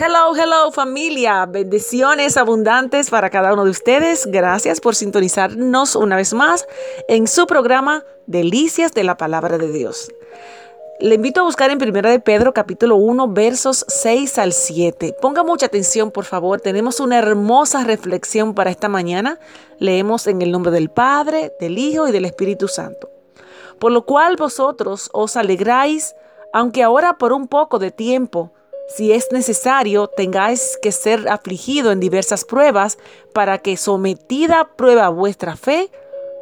Hello, hello familia, bendiciones abundantes para cada uno de ustedes. Gracias por sintonizarnos una vez más en su programa Delicias de la Palabra de Dios. Le invito a buscar en 1 de Pedro capítulo 1 versos 6 al 7. Ponga mucha atención, por favor. Tenemos una hermosa reflexión para esta mañana. Leemos en el nombre del Padre, del Hijo y del Espíritu Santo. Por lo cual vosotros os alegráis, aunque ahora por un poco de tiempo, si es necesario, tengáis que ser afligido en diversas pruebas, para que sometida a prueba vuestra fe,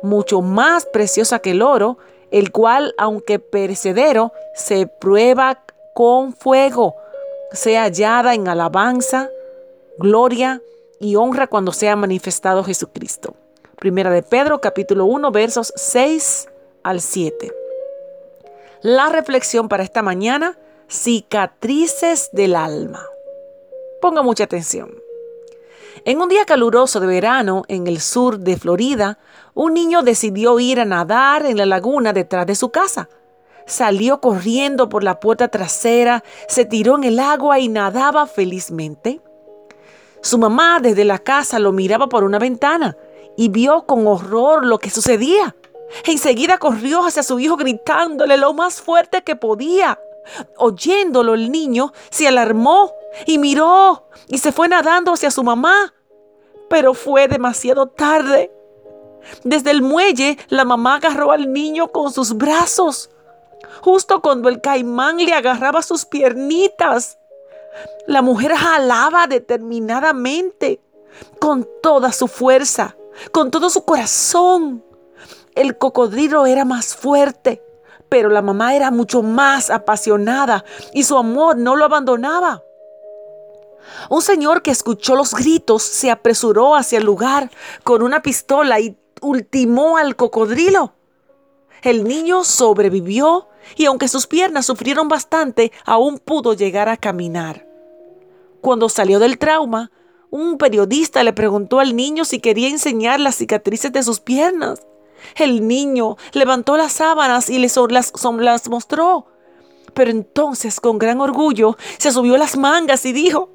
mucho más preciosa que el oro, el cual, aunque perecedero, se prueba con fuego, sea hallada en alabanza, gloria y honra cuando sea manifestado Jesucristo. Primera de Pedro capítulo 1 versos 6 al 7. La reflexión para esta mañana, cicatrices del alma. Ponga mucha atención. En un día caluroso de verano en el sur de Florida, un niño decidió ir a nadar en la laguna detrás de su casa. Salió corriendo por la puerta trasera, se tiró en el agua y nadaba felizmente. Su mamá desde la casa lo miraba por una ventana y vio con horror lo que sucedía. Enseguida corrió hacia su hijo gritándole lo más fuerte que podía. Oyéndolo el niño se alarmó y miró y se fue nadando hacia su mamá. Pero fue demasiado tarde. Desde el muelle la mamá agarró al niño con sus brazos, justo cuando el caimán le agarraba sus piernitas. La mujer jalaba determinadamente, con toda su fuerza, con todo su corazón. El cocodrilo era más fuerte, pero la mamá era mucho más apasionada y su amor no lo abandonaba. Un señor que escuchó los gritos se apresuró hacia el lugar con una pistola y ultimó al cocodrilo. El niño sobrevivió y aunque sus piernas sufrieron bastante, aún pudo llegar a caminar. Cuando salió del trauma, un periodista le preguntó al niño si quería enseñar las cicatrices de sus piernas. El niño levantó las sábanas y les las, mostró. Pero entonces, con gran orgullo, se subió las mangas y dijo,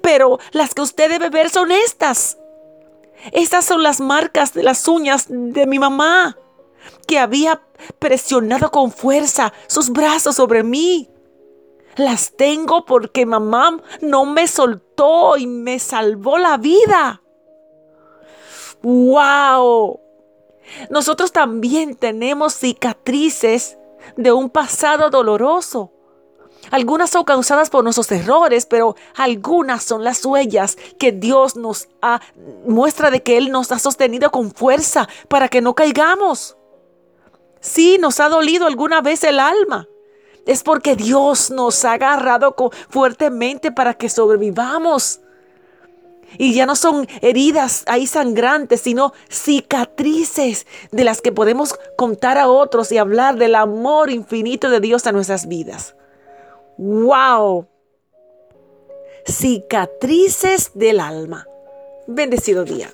pero las que usted debe ver son estas. Estas son las marcas de las uñas de mi mamá, que había presionado con fuerza sus brazos sobre mí. Las tengo porque mamá no me soltó y me salvó la vida. ¡Wow! Nosotros también tenemos cicatrices de un pasado doloroso. Algunas son causadas por nuestros errores, pero algunas son las huellas que Dios nos ha, muestra de que Él nos ha sostenido con fuerza para que no caigamos. Sí, nos ha dolido alguna vez el alma. Es porque Dios nos ha agarrado fuertemente para que sobrevivamos. Y ya no son heridas ahí sangrantes, sino cicatrices de las que podemos contar a otros y hablar del amor infinito de Dios a nuestras vidas. ¡Wow! Cicatrices del alma. Bendecido día.